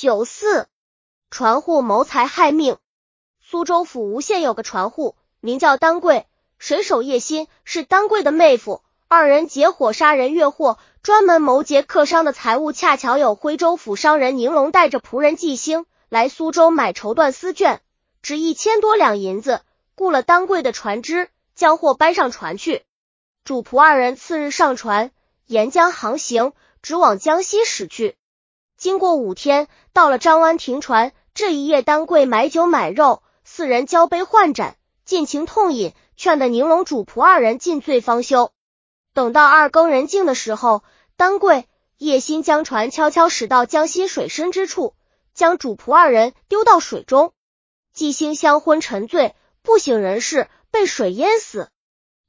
九四，船户谋财害命。苏州府吴县有个船户，名叫丹桂，水手叶心是丹桂的妹夫，二人结伙杀人越货，专门谋劫客商的财物。恰巧有徽州府商人宁龙带着仆人纪兴来苏州买绸缎丝绢，值一千多两银子，雇了丹桂的船只，将货搬上船去。主仆二人次日上船，沿江航行，直往江西驶去。经过五天，到了张湾停船。这一夜，丹桂买酒买肉，四人交杯换盏，尽情痛饮，劝得宁龙主仆二人尽醉方休。等到二更人静的时候，丹桂、叶心将船悄悄驶到江西水深之处，将主仆二人丢到水中。季星香昏沉醉，不省人事，被水淹死。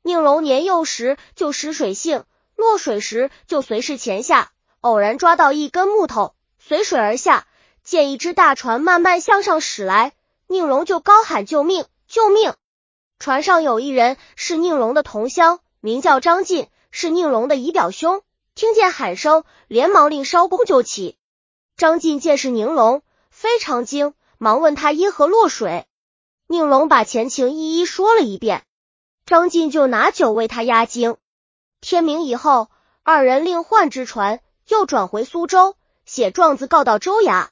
宁龙年幼时就识水性，落水时就随时潜下，偶然抓到一根木头。随水而下，见一只大船慢慢向上驶来，宁荣就高喊救命！救命！船上有一人是宁荣的同乡，名叫张进，是宁荣的姨表兄。听见喊声，连忙令艄公救起。张进见是宁龙，非常惊，忙问他因何落水。宁龙把前情一一说了一遍，张进就拿酒为他压惊。天明以后，二人另换只船，又转回苏州。写状子告到州衙，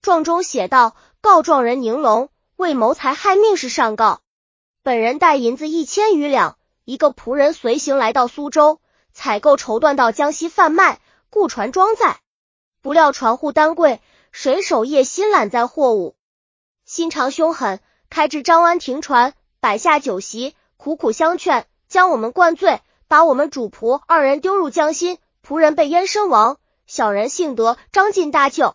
状中写道：告状人宁龙为谋财害命事上告，本人带银子一千余两，一个仆人随行来到苏州，采购绸缎到江西贩卖，雇船装载。不料船户单贵，水手叶心揽载货物，心肠凶狠，开至张湾停船，摆下酒席，苦苦相劝，将我们灌醉，把我们主仆二人丢入江心，仆人被淹身亡。小人幸得张进大救，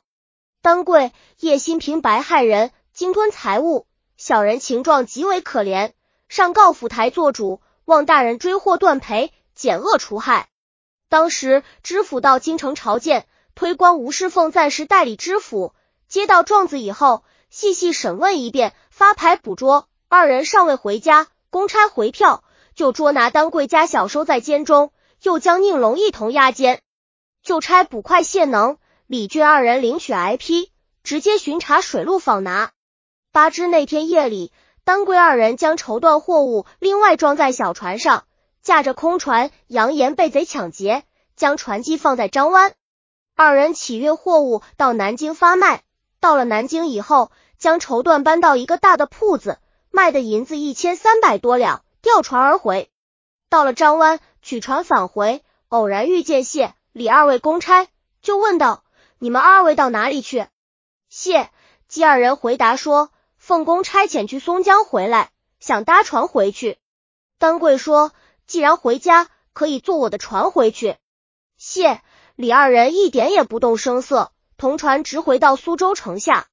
丹贵叶心平白害人，鲸吞财物，小人情状极为可怜，上告府台做主，望大人追获断赔，减恶除害。当时知府到京城朝见，推官吴世凤暂时代理知府。接到状子以后，细细审问一遍，发牌捕捉。二人尚未回家，公差回票，就捉拿丹贵家小收在监中，又将宁龙一同押监。就差捕快谢能、李俊二人领取 I P，直接巡查水路访拿。八知那天夜里，丹桂二人将绸缎货物另外装在小船上，驾着空船，扬言被贼抢劫，将船机放在张湾。二人起运货物到南京发卖。到了南京以后，将绸缎搬到一个大的铺子，卖的银子一千三百多两，调船而回。到了张湾，取船返回，偶然遇见谢。李二位公差就问道：“你们二位到哪里去？”谢姬二人回答说：“奉公差遣去松江回来，想搭船回去。”丹桂说：“既然回家，可以坐我的船回去。”谢李二人一点也不动声色，同船直回到苏州城下。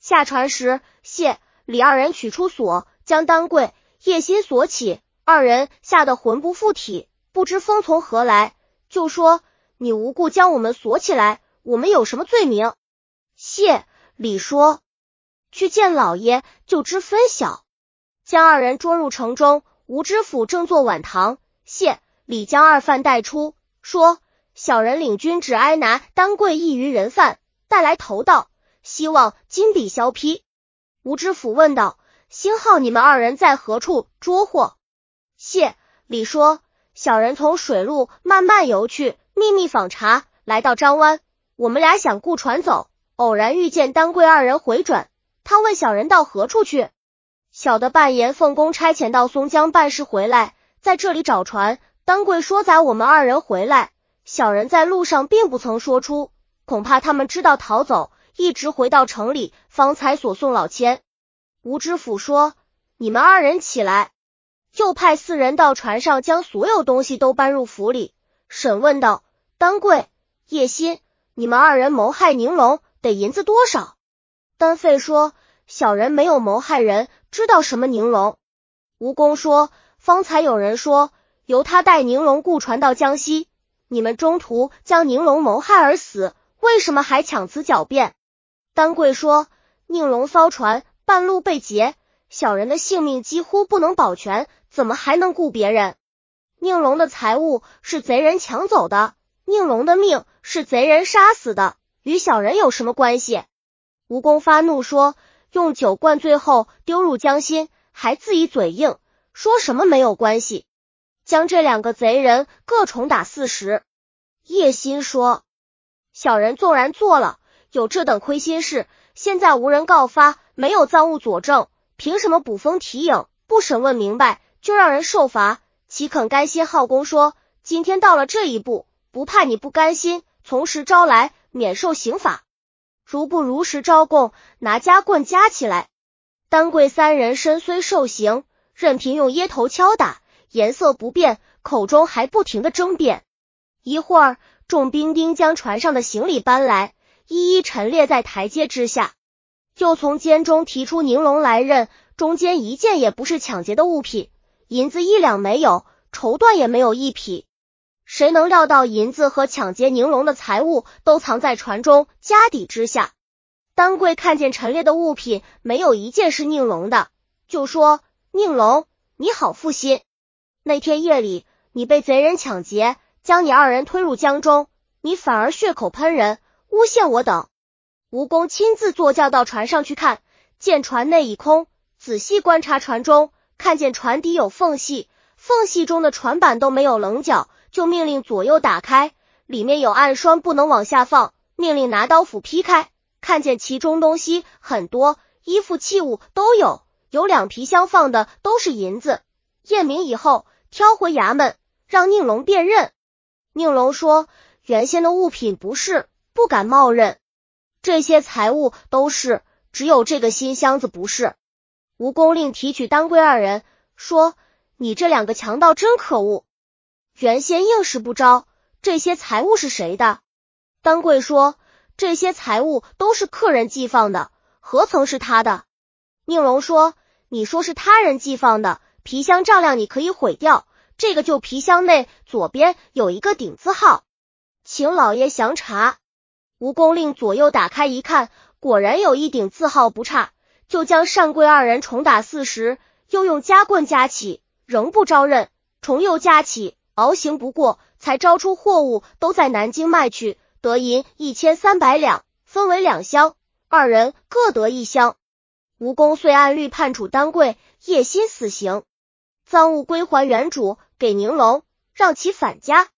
下船时，谢李二人取出锁，将丹桂叶心锁起，二人吓得魂不附体，不知风从何来，就说。你无故将我们锁起来，我们有什么罪名？谢李说：“去见老爷，就知分晓。”将二人捉入城中，吴知府正坐晚堂，谢李将二犯带出，说：“小人领军只挨拿丹桂一余人犯，带来头道，希望金笔削批。”吴知府问道：“星号你们二人在何处捉获？”谢李说：“小人从水路慢慢游去。”秘密访查，来到张湾，我们俩想雇船走，偶然遇见丹桂二人回转。他问小人到何处去，小的扮言奉公差遣到松江办事回来，在这里找船。丹桂说载我们二人回来，小人在路上并不曾说出，恐怕他们知道逃走，一直回到城里，方才所送老千。吴知府说：“你们二人起来。”又派四人到船上，将所有东西都搬入府里，审问道。丹桂、叶心，你们二人谋害宁龙，得银子多少？丹费说：“小人没有谋害人，知道什么宁龙？”吴公说：“方才有人说，由他带宁龙雇船到江西，你们中途将宁龙谋害而死，为什么还强词狡辩？”丹桂说：“宁龙骚船半路被劫，小人的性命几乎不能保全，怎么还能雇别人？宁龙的财物是贼人抢走的。”宁龙的命是贼人杀死的，与小人有什么关系？吴公发怒说：“用酒灌醉后丢入江心，还自己嘴硬，说什么没有关系，将这两个贼人各重打四十。”叶心说：“小人纵然做了有这等亏心事，现在无人告发，没有赃物佐证，凭什么捕风提影，不审问明白就让人受罚？岂肯甘心？”浩公说：“今天到了这一步，不怕你不甘心，从实招来，免受刑罚。”如不如实招供，拿夹棍夹起来。丹桂三人身虽受刑，任凭用椰头敲打，颜色不变，口中还不停的争辩。一会儿，众兵丁将船上的行李搬来，一一陈列在台阶之下。又从监中提出宁龙来认，中间一件也不是抢劫的物品，银子一两没有，绸缎也没有一匹。谁能料到银子和抢劫宁龙的财物都藏在船中家底之下？丹桂看见陈列的物品没有一件是宁龙的，就说：“宁龙，你好负心！那天夜里你被贼人抢劫，将你二人推入江中，你反而血口喷人，诬陷我等。”吴公亲自坐轿到船上去看，见船内已空，仔细观察船中，看见船底有缝隙，缝隙中的船板都没有棱角。就命令左右打开，里面有暗栓，不能往下放。命令拿刀斧劈开，看见其中东西很多，衣服器物都有，有两皮箱放的都是银子。验明以后，挑回衙门，让宁龙辨认。宁龙说：“原先的物品不是，不敢冒认。这些财物都是，只有这个新箱子不是。”吴公令提取丹桂二人，说：“你这两个强盗真可恶。”原先硬是不招，这些财物是谁的？丹桂说：“这些财物都是客人寄放的，何曾是他的？”宁荣说：“你说是他人寄放的，皮箱丈量你可以毁掉。这个旧皮箱内左边有一个顶字号，请老爷详查。”吴公令左右打开一看，果然有一顶字号不差，就将单桂二人重打四十，又用夹棍夹起，仍不招认，重又夹起。熬行不过，才招出货物都在南京卖去，得银一千三百两，分为两箱，二人各得一箱。吴公遂按律判处丹桂、叶心死刑，赃物归还原主，给宁龙，让其返家。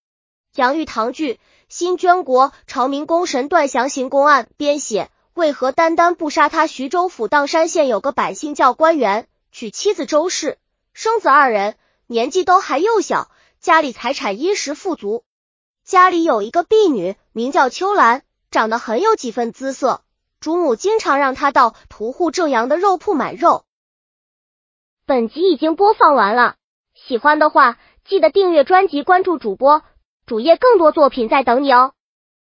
杨玉堂剧新捐国朝明功臣段祥行公案编写，为何单单不杀他？徐州府砀山县有个百姓叫官员，娶妻子周氏，生子二人，年纪都还幼小。家里财产殷实富足，家里有一个婢女，名叫秋兰，长得很有几分姿色。主母经常让她到屠户正阳的肉铺买肉。本集已经播放完了，喜欢的话记得订阅专辑，关注主播主页，更多作品在等你哦。